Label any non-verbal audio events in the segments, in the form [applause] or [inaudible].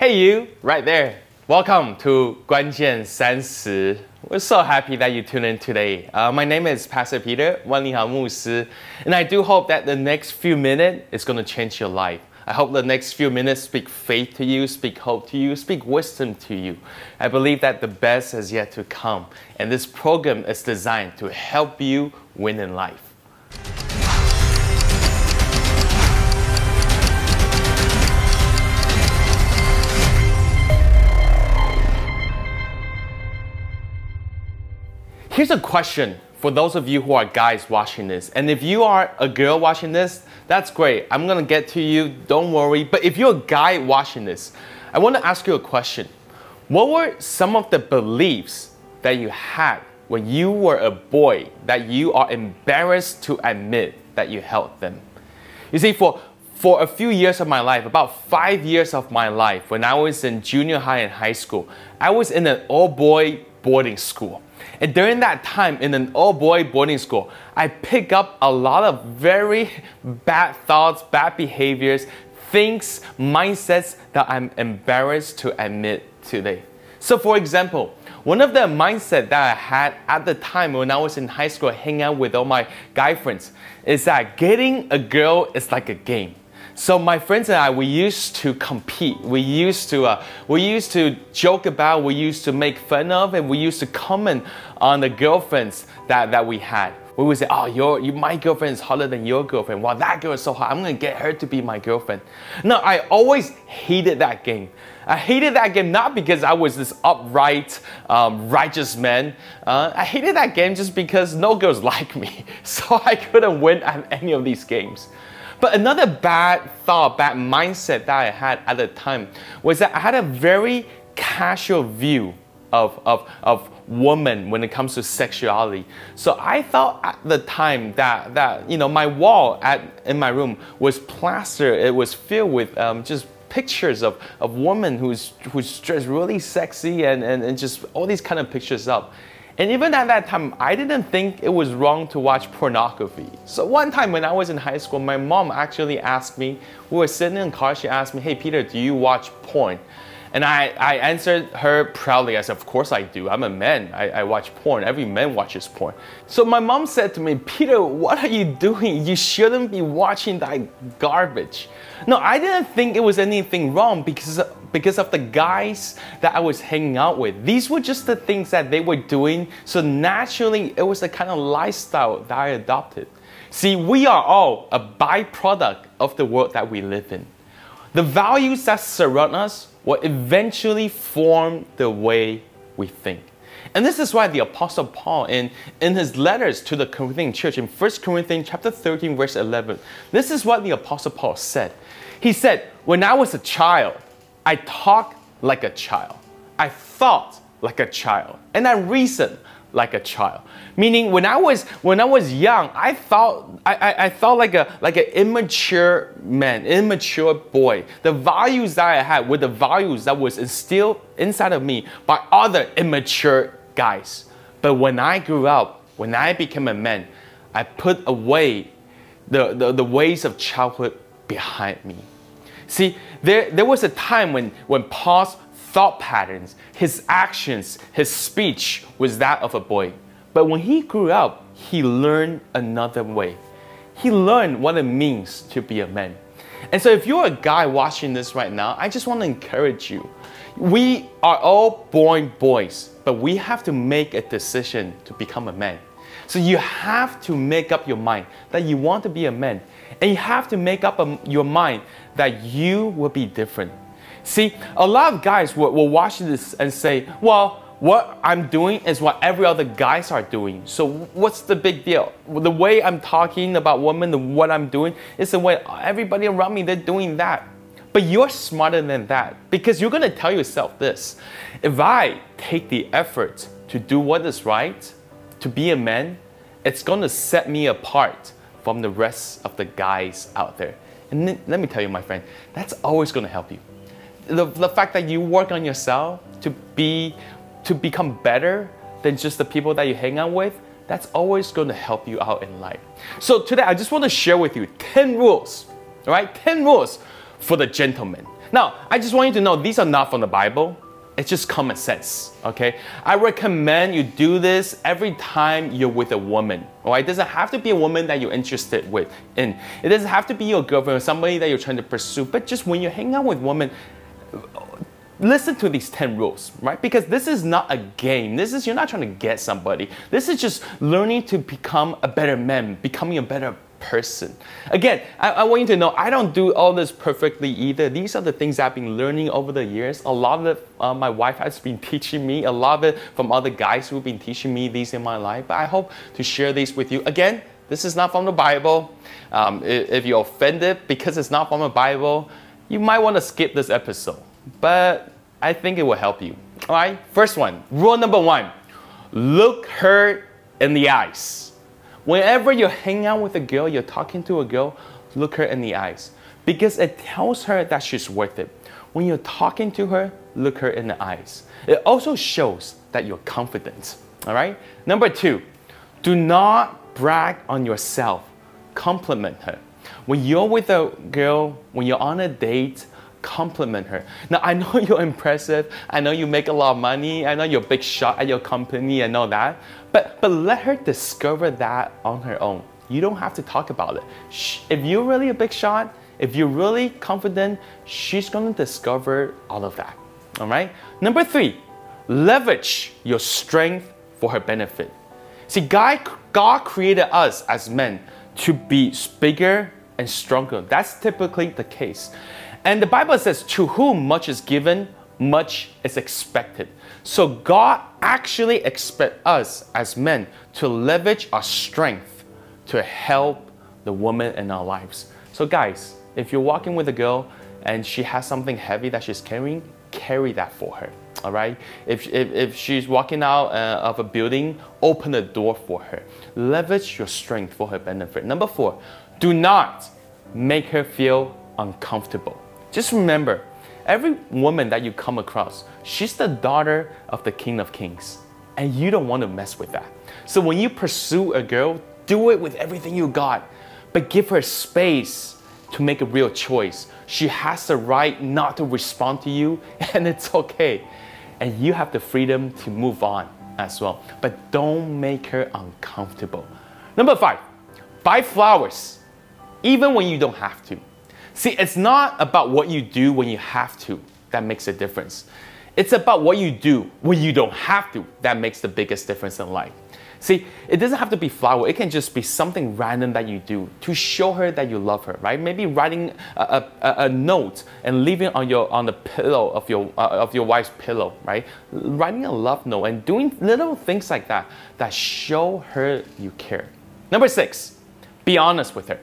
Hey you, right there. Welcome to Guanjian Sansi. We're so happy that you tuned in today. Uh, my name is Pastor Peter Wan Li Hao and I do hope that the next few minutes is going to change your life. I hope the next few minutes speak faith to you, speak hope to you, speak wisdom to you. I believe that the best is yet to come, and this program is designed to help you win in life. Here's a question for those of you who are guys watching this. And if you are a girl watching this, that's great. I'm gonna get to you, don't worry. But if you're a guy watching this, I wanna ask you a question. What were some of the beliefs that you had when you were a boy that you are embarrassed to admit that you held them? You see, for for a few years of my life, about five years of my life, when I was in junior high and high school, I was in an all boy boarding school. And during that time in an all boy boarding school, I pick up a lot of very bad thoughts, bad behaviors, things, mindsets that I'm embarrassed to admit today. So, for example, one of the mindset that I had at the time when I was in high school, hanging out with all my guy friends, is that getting a girl is like a game. So my friends and I, we used to compete. We used to, uh, we used to joke about. We used to make fun of, and we used to comment on the girlfriends that, that we had. We would say, "Oh, your, you, my girlfriend is hotter than your girlfriend. Wow, that girl is so hot. I'm gonna get her to be my girlfriend." No, I always hated that game. I hated that game not because I was this upright, um, righteous man. Uh, I hated that game just because no girls [laughs] like me, so I couldn't win at any of these games. But another bad thought, bad mindset that I had at the time was that I had a very casual view of, of, of women when it comes to sexuality. So I thought at the time that, that you know, my wall at, in my room was plastered, it was filled with um, just pictures of, of women who's, who's dressed really sexy and, and, and just all these kind of pictures up. And even at that time, I didn't think it was wrong to watch pornography. So one time when I was in high school, my mom actually asked me, we were sitting in the car, she asked me, hey Peter, do you watch porn? And I, I answered her proudly. I said, Of course I do. I'm a man. I, I watch porn. Every man watches porn. So my mom said to me, Peter, what are you doing? You shouldn't be watching that garbage. No, I didn't think it was anything wrong because, because of the guys that I was hanging out with. These were just the things that they were doing. So naturally, it was the kind of lifestyle that I adopted. See, we are all a byproduct of the world that we live in. The values that surround us will eventually form the way we think. And this is why the Apostle Paul, in, in his letters to the Corinthian church, in 1 Corinthians chapter 13, verse 11, this is what the Apostle Paul said. He said, When I was a child, I talked like a child, I thought like a child, and I reasoned like a child. Meaning when I was when I was young, I thought I, I, I thought like a like an immature man, immature boy. The values that I had were the values that was instilled inside of me by other immature guys. But when I grew up, when I became a man, I put away the, the, the ways of childhood behind me. See, there, there was a time when, when Paul's thought patterns, his actions, his speech was that of a boy. But when he grew up, he learned another way. He learned what it means to be a man. And so if you're a guy watching this right now, I just want to encourage you. We are all born boys, but we have to make a decision to become a man. So you have to make up your mind that you want to be a man. And you have to make up um, your mind that you will be different. See, a lot of guys will, will watch this and say, well, what I'm doing is what every other guys are doing. So what's the big deal? The way I'm talking about women, and what I'm doing is the way everybody around me, they're doing that. But you're smarter than that because you're going to tell yourself this. If I take the effort to do what is right, to be a man, it's going to set me apart from the rest of the guys out there. And let me tell you, my friend, that's always going to help you the, the fact that you work on yourself to be to become better than just the people that you hang out with, that's always going to help you out in life. So today I just want to share with you 10 rules, all right? 10 rules for the gentleman. Now, I just want you to know these are not from the Bible. It's just common sense, okay? I recommend you do this every time you're with a woman, all right? It doesn't have to be a woman that you're interested with in. It doesn't have to be your girlfriend or somebody that you're trying to pursue, but just when you hang out with women, listen to these 10 rules, right? Because this is not a game. This is, you're not trying to get somebody. This is just learning to become a better man, becoming a better person. Again, I, I, want you to know I don't do all this perfectly either. These are the things I've been learning over the years. A lot of it, uh, my wife has been [laughs] teaching me, a lot of it from other guys who've been teaching me these in my life. But I hope to share these with you. Again, this is not from the Bible. Um, if you're offended because it's not from the Bible, you might want to skip this episode. But I think it will help you. All right, first one, rule number one look her in the eyes. Whenever you're hanging out with a girl, you're talking to a girl, look her in the eyes because it tells her that she's worth it. When you're talking to her, look her in the eyes. It also shows that you're confident. All right? Number two, do not brag on yourself, compliment her. When you're with a girl, when you're on a date, compliment her. Now, I know [laughs] you're impressive. I know you make a lot of money. I know you're a big shot at your company and all that. But, but let her discover that on her own. You don't have to talk about it. If you're really a big shot, if you're really confident, she's to discover all of that. All right? Number three, leverage your strength for her benefit. See, God, God created us as men to be bigger and stronger. That's typically the case. And the Bible says, to whom much is given, much is expected. So God actually expects us as men to leverage our strength to help the woman in our lives. So guys, if you're walking with a girl and she has something heavy that she's carrying, carry that for her. All right. If, if, if she's walking out uh, of a building, open the door for her. Leverage your strength for her benefit. Number four, do not make her feel uncomfortable. Just remember, every woman that you come across, she's the daughter of the King of Kings. And you don't want to mess with that. So when you pursue a girl, do it with everything you got, but give her space to make a real choice. She has the right not to respond to you, [laughs] and it's okay. And you have the freedom to move on as well. But don't make her uncomfortable. Number five, buy flowers, even when you don't have to. See, it's not about what you do when you have to that makes a difference. It's about what you do when you don't have to that makes the biggest difference in life. See, it doesn't have to be flower. It can just be something random that you do to show her that you love her, right? Maybe writing a, a, a note and leaving on your on the pillow of your uh, of your wife's pillow, right? Writing a love note and doing little things like that that show her you care. Number six, be honest with her.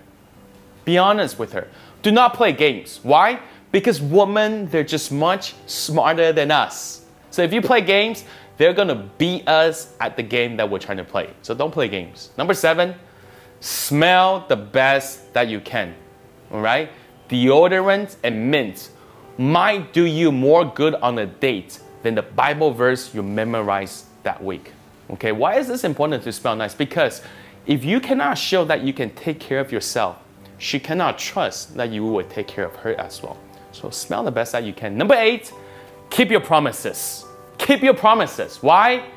Be honest with her. Do not play games. Why? Because women, they're just much smarter than us. So if you play games, they're gonna beat us at the game that we're trying to play. So don't play games. Number seven, smell the best that you can. All right? Deodorant and mint might do you more good on a date than the Bible verse you memorized that week. Okay, why is this important to smell nice? Because if you cannot show that you can take care of yourself, she cannot trust that you will take care of her as well. So smell the best that you can. Number eight, keep your promises. Keep your promises. Why?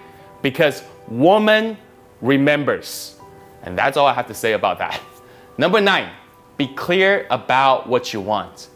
Because woman remembers. And that's all I have to say about that. Number nine, be clear about what you want.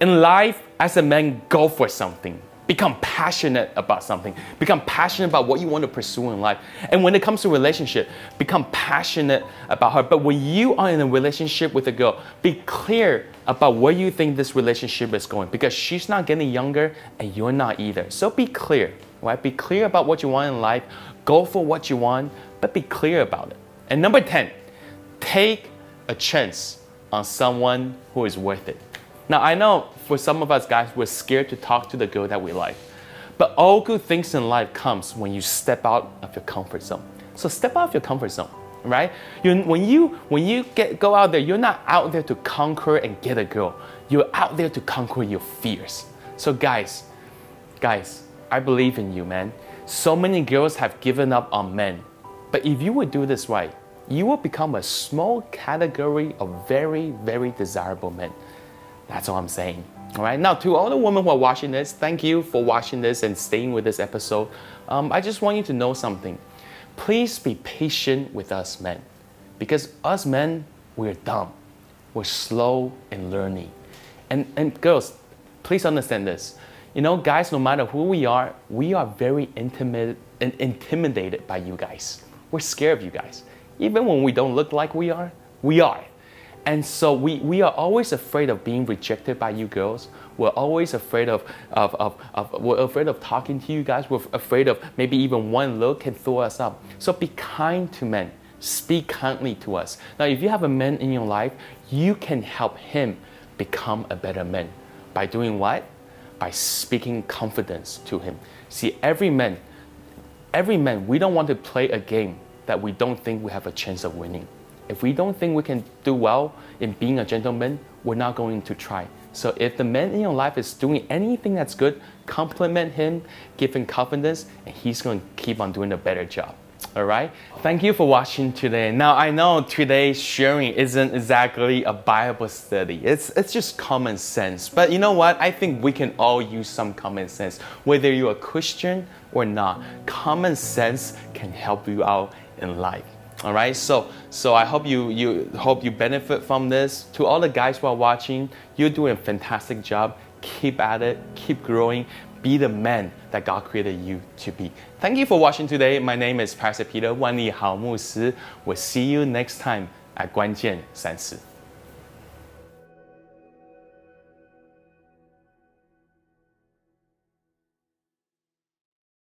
In life, as a man, go for something. Become passionate about something. Become passionate about what you want to pursue in life. And when it comes to relationship, become passionate about her. But when you are in a relationship with a girl, be clear about where you think this relationship is going because she's not getting younger and you're not either. So be clear, right? Be clear about what you want in life. Go for what you want, but be clear about it. And number 10, take a chance on someone who is worth it. Now, I know for some of us guys, we're scared to talk to the girl that we like. But all good things in life comes when you step out of your comfort zone. So step out of your comfort zone, right? You, when you when you get go out there, you're not out there to conquer and get a girl. You're out there to conquer your fears. So guys, guys, I believe in you, man. So many girls have given up on men. But if you would do this right, you will become a small category of very, very desirable men. That's all I'm saying. All right. Now, to all the women who are watching this, thank you for watching this and staying with this episode. Um, I just want you to know something. Please be patient with us men, because us men, we're dumb. We're slow in learning. And, and girls, please understand this. You know, guys, no matter who we are, we are very intimidated by you guys. We're scared of you guys. Even when we don't look like we are, we are. And so we, we are always afraid of being rejected by you girls. We're always afraid of, of, of, of, we're afraid of talking to you guys. We're afraid of maybe even one look can throw us up. So be kind to men. Speak kindly to us. Now, if you have a man in your life, you can help him become a better man. By doing what? By speaking confidence to him. See, every man, every man, we don't want to play a game that we don't think we have a chance of winning. If we don't think we can do well in being a gentleman, we're not going to try. So if the man in your life is doing anything that's good, compliment him, give him confidence, and he's going to keep on doing a better job. All right. Thank you for watching today. Now I know today's sharing isn't exactly a Bible study. It's it's just common sense. But you know what? I think we can all use some common sense, whether you're a Christian or not. Common sense can help you out in life. All right, so so I hope you you hope you benefit from this. To all the guys who are watching, you're doing a fantastic job. Keep at it, keep growing, be the man that God created you to be. Thank you for watching today. My name is Pastor Peter 万利好牧师. We'll see you next time at 关键三四。